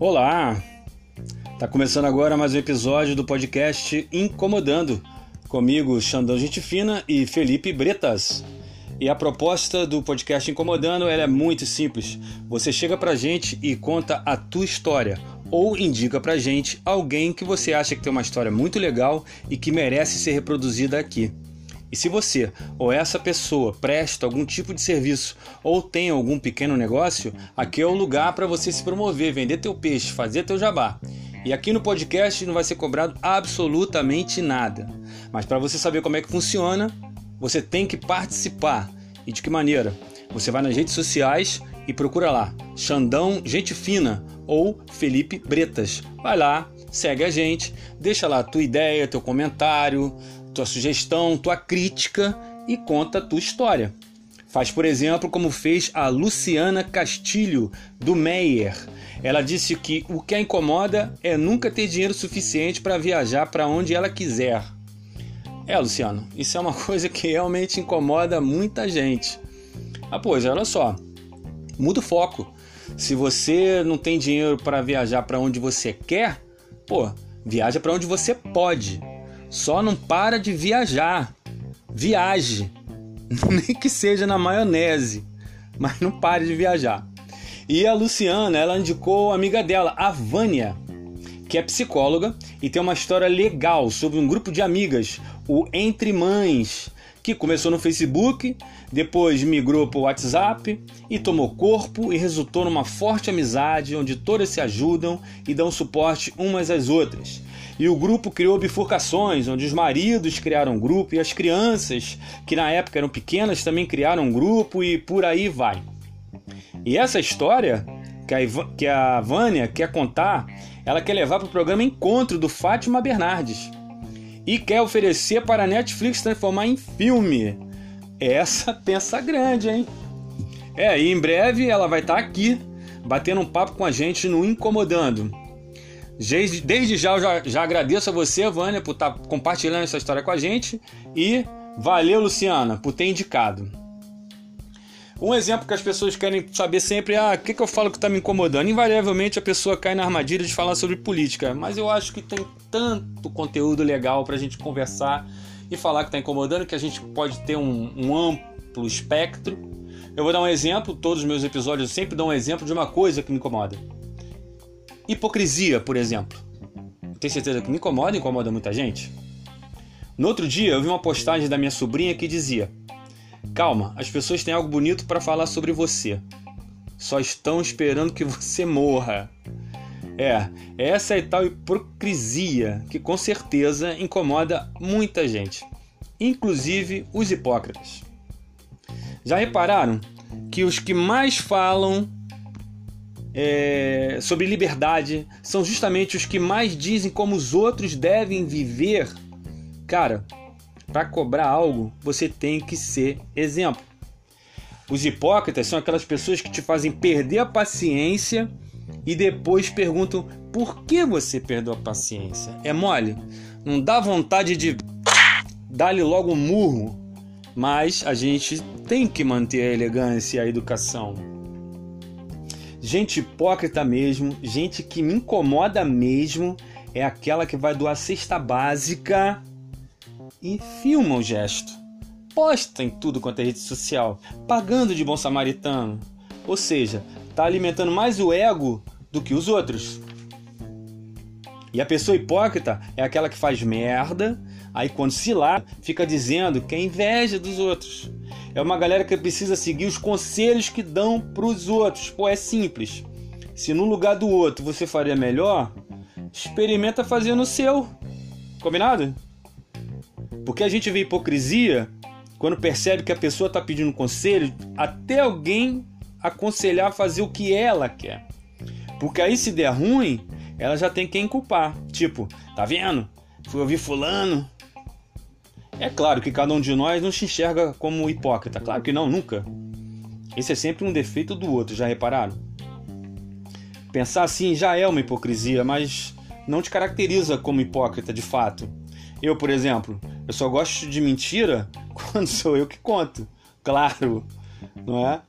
Olá! Tá começando agora mais um episódio do podcast Incomodando, comigo Xandão Gente Fina e Felipe Bretas. E a proposta do podcast Incomodando é muito simples. Você chega pra gente e conta a tua história ou indica pra gente alguém que você acha que tem uma história muito legal e que merece ser reproduzida aqui. E se você ou essa pessoa presta algum tipo de serviço ou tem algum pequeno negócio, aqui é o lugar para você se promover, vender teu peixe, fazer teu jabá. E aqui no podcast não vai ser cobrado absolutamente nada. Mas para você saber como é que funciona, você tem que participar. E de que maneira? Você vai nas redes sociais e procura lá Xandão Gente Fina ou Felipe Bretas. Vai lá, segue a gente, deixa lá tua ideia, teu comentário, tua sugestão, tua crítica e conta a tua história. Faz, por exemplo, como fez a Luciana Castilho, do Meyer. Ela disse que o que a incomoda é nunca ter dinheiro suficiente para viajar para onde ela quiser. É, Luciano, isso é uma coisa que realmente incomoda muita gente. Ah, pois, olha só, muda o foco. Se você não tem dinheiro para viajar para onde você quer, pô, viaja para onde você pode. Só não para de viajar. Viaje. Nem que seja na maionese. Mas não pare de viajar. E a Luciana, ela indicou a amiga dela, a Vânia, que é psicóloga e tem uma história legal sobre um grupo de amigas, o Entre Mães, que começou no Facebook, depois migrou para o WhatsApp e tomou corpo e resultou numa forte amizade onde todas se ajudam e dão suporte umas às outras. E o grupo criou bifurcações, onde os maridos criaram um grupo e as crianças, que na época eram pequenas, também criaram um grupo e por aí vai. E essa história que a, que a Vânia quer contar, ela quer levar para o programa Encontro do Fátima Bernardes e quer oferecer para a Netflix transformar em filme. Essa pensa grande, hein? É, e em breve ela vai estar tá aqui batendo um papo com a gente no Incomodando. Desde, desde já eu já, já agradeço a você, Vânia, por estar tá compartilhando essa história com a gente. E valeu, Luciana, por ter indicado. Um exemplo que as pessoas querem saber sempre é ah, o que, que eu falo que está me incomodando. Invariavelmente a pessoa cai na armadilha de falar sobre política, mas eu acho que tem tanto conteúdo legal para a gente conversar e falar que está incomodando que a gente pode ter um, um amplo espectro. Eu vou dar um exemplo, todos os meus episódios eu sempre dou um exemplo de uma coisa que me incomoda. Hipocrisia, por exemplo. Tem certeza que me incomoda incomoda muita gente? No outro dia, eu vi uma postagem da minha sobrinha que dizia: Calma, as pessoas têm algo bonito para falar sobre você. Só estão esperando que você morra. É, essa é tal hipocrisia que com certeza incomoda muita gente, inclusive os hipócritas. Já repararam que os que mais falam é, sobre liberdade são justamente os que mais dizem como os outros devem viver. Cara, para cobrar algo, você tem que ser exemplo. Os hipócritas são aquelas pessoas que te fazem perder a paciência e depois perguntam por que você perdeu a paciência. É mole? Não dá vontade de dar-lhe logo um murro, mas a gente tem que manter a elegância e a educação gente hipócrita mesmo, gente que me incomoda mesmo, é aquela que vai doar cesta básica e filma o gesto. Posta em tudo quanto é rede social, pagando de bom samaritano. Ou seja, tá alimentando mais o ego do que os outros. E a pessoa hipócrita é aquela que faz merda, aí quando se lá, fica dizendo que é inveja dos outros. É uma galera que precisa seguir os conselhos que dão para os outros. Pô, é simples. Se no lugar do outro você faria melhor, experimenta fazer no seu. Combinado? Porque a gente vê hipocrisia quando percebe que a pessoa está pedindo conselho até alguém aconselhar a fazer o que ela quer. Porque aí se der ruim, ela já tem quem culpar. Tipo, tá vendo? Fui ouvir fulano, é claro que cada um de nós não se enxerga como hipócrita. Claro que não, nunca. Esse é sempre um defeito do outro, já repararam? Pensar assim já é uma hipocrisia, mas não te caracteriza como hipócrita de fato. Eu, por exemplo, eu só gosto de mentira quando sou eu que conto. Claro, não é?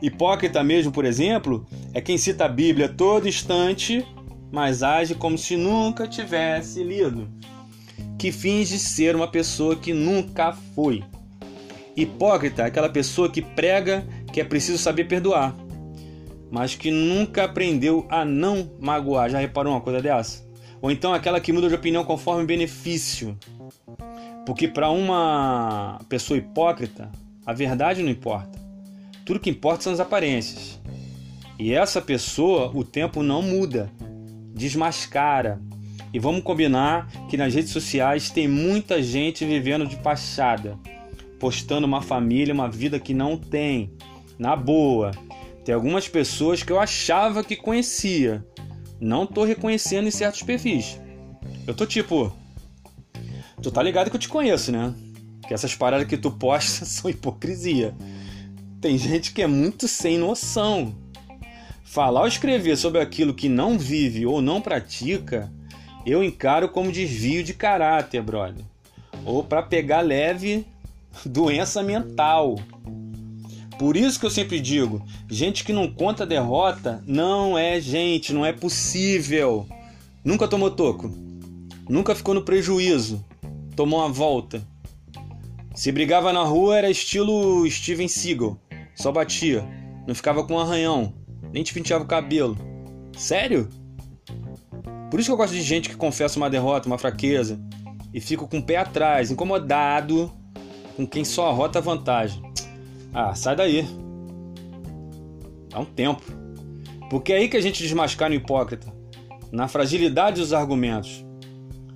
Hipócrita mesmo, por exemplo, é quem cita a Bíblia todo instante mas age como se nunca tivesse lido. Que finge ser uma pessoa que nunca foi. Hipócrita é aquela pessoa que prega que é preciso saber perdoar, mas que nunca aprendeu a não magoar. Já reparou uma coisa dessa? Ou então aquela que muda de opinião conforme benefício. Porque para uma pessoa hipócrita, a verdade não importa. Tudo que importa são as aparências. E essa pessoa, o tempo não muda, desmascara. E vamos combinar que nas redes sociais tem muita gente vivendo de fachada, postando uma família, uma vida que não tem. Na boa, tem algumas pessoas que eu achava que conhecia, não tô reconhecendo em certos perfis. Eu tô tipo, tu tá ligado que eu te conheço, né? Que essas paradas que tu posta são hipocrisia. Tem gente que é muito sem noção. Falar ou escrever sobre aquilo que não vive ou não pratica, eu encaro como desvio de caráter, brother. Ou para pegar leve doença mental. Por isso que eu sempre digo, gente que não conta derrota não é gente, não é possível. Nunca tomou toco, nunca ficou no prejuízo, tomou uma volta. Se brigava na rua era estilo Steven Seagal, só batia, não ficava com um arranhão, nem te penteava o cabelo. Sério? Por isso que eu gosto de gente que confessa uma derrota, uma fraqueza, e fico com o pé atrás, incomodado com quem só arrota vantagem. Ah, sai daí. Dá um tempo. Porque é aí que a gente desmascara o hipócrita, na fragilidade dos argumentos.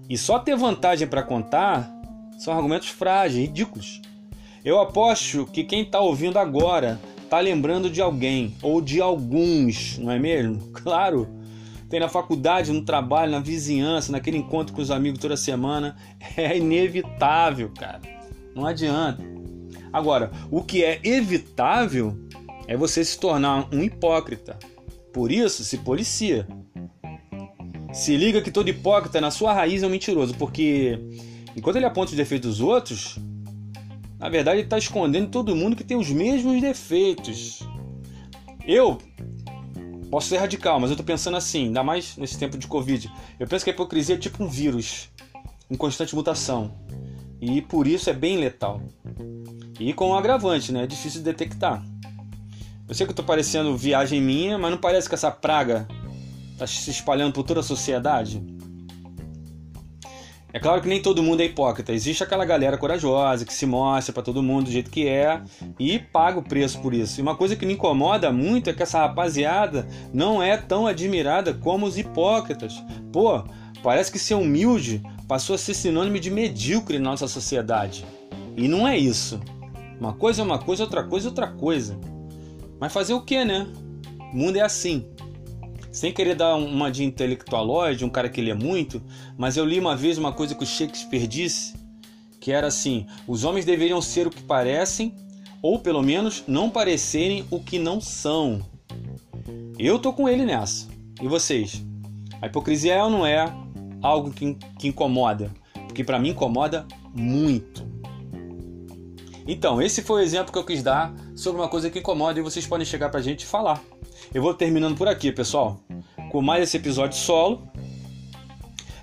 E só ter vantagem para contar são argumentos frágeis, ridículos. Eu aposto que quem está ouvindo agora está lembrando de alguém ou de alguns, não é mesmo? Claro. Tem na faculdade, no trabalho, na vizinhança, naquele encontro com os amigos toda semana. É inevitável, cara. Não adianta. Agora, o que é evitável é você se tornar um hipócrita. Por isso, se policia. Se liga que todo hipócrita, na sua raiz, é um mentiroso, porque enquanto ele aponta os defeitos dos outros, na verdade ele está escondendo todo mundo que tem os mesmos defeitos. Eu posso ser radical, mas eu estou pensando assim, ainda mais nesse tempo de Covid. Eu penso que a hipocrisia é tipo um vírus em constante mutação. E por isso é bem letal. E com um agravante, né? É difícil de detectar. Eu sei que eu tô parecendo viagem minha, mas não parece que essa praga tá se espalhando por toda a sociedade? É claro que nem todo mundo é hipócrita. Existe aquela galera corajosa que se mostra para todo mundo do jeito que é e paga o preço por isso. E uma coisa que me incomoda muito é que essa rapaziada não é tão admirada como os hipócritas. Pô, parece que ser humilde passou a ser sinônimo de medíocre na nossa sociedade. E não é isso. Uma coisa é uma coisa, outra coisa é outra coisa. Mas fazer o que, né? O mundo é assim. Sem querer dar uma de intelectualóide, um cara que lê muito, mas eu li uma vez uma coisa que o Shakespeare disse, que era assim: os homens deveriam ser o que parecem, ou pelo menos não parecerem o que não são. Eu tô com ele nessa. E vocês? A hipocrisia é ou não é algo que, que incomoda? Porque para mim incomoda muito. Então, esse foi o exemplo que eu quis dar sobre uma coisa que incomoda e vocês podem chegar pra gente e falar. Eu vou terminando por aqui, pessoal, com mais esse episódio solo.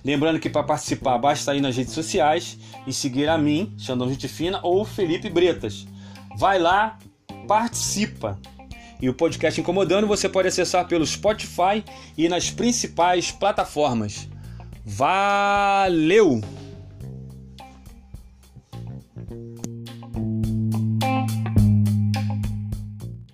Lembrando que para participar basta ir nas redes sociais e seguir a mim, Xandão Gente Fina, ou Felipe Bretas. Vai lá, participa. E o podcast Incomodando você pode acessar pelo Spotify e nas principais plataformas. Valeu!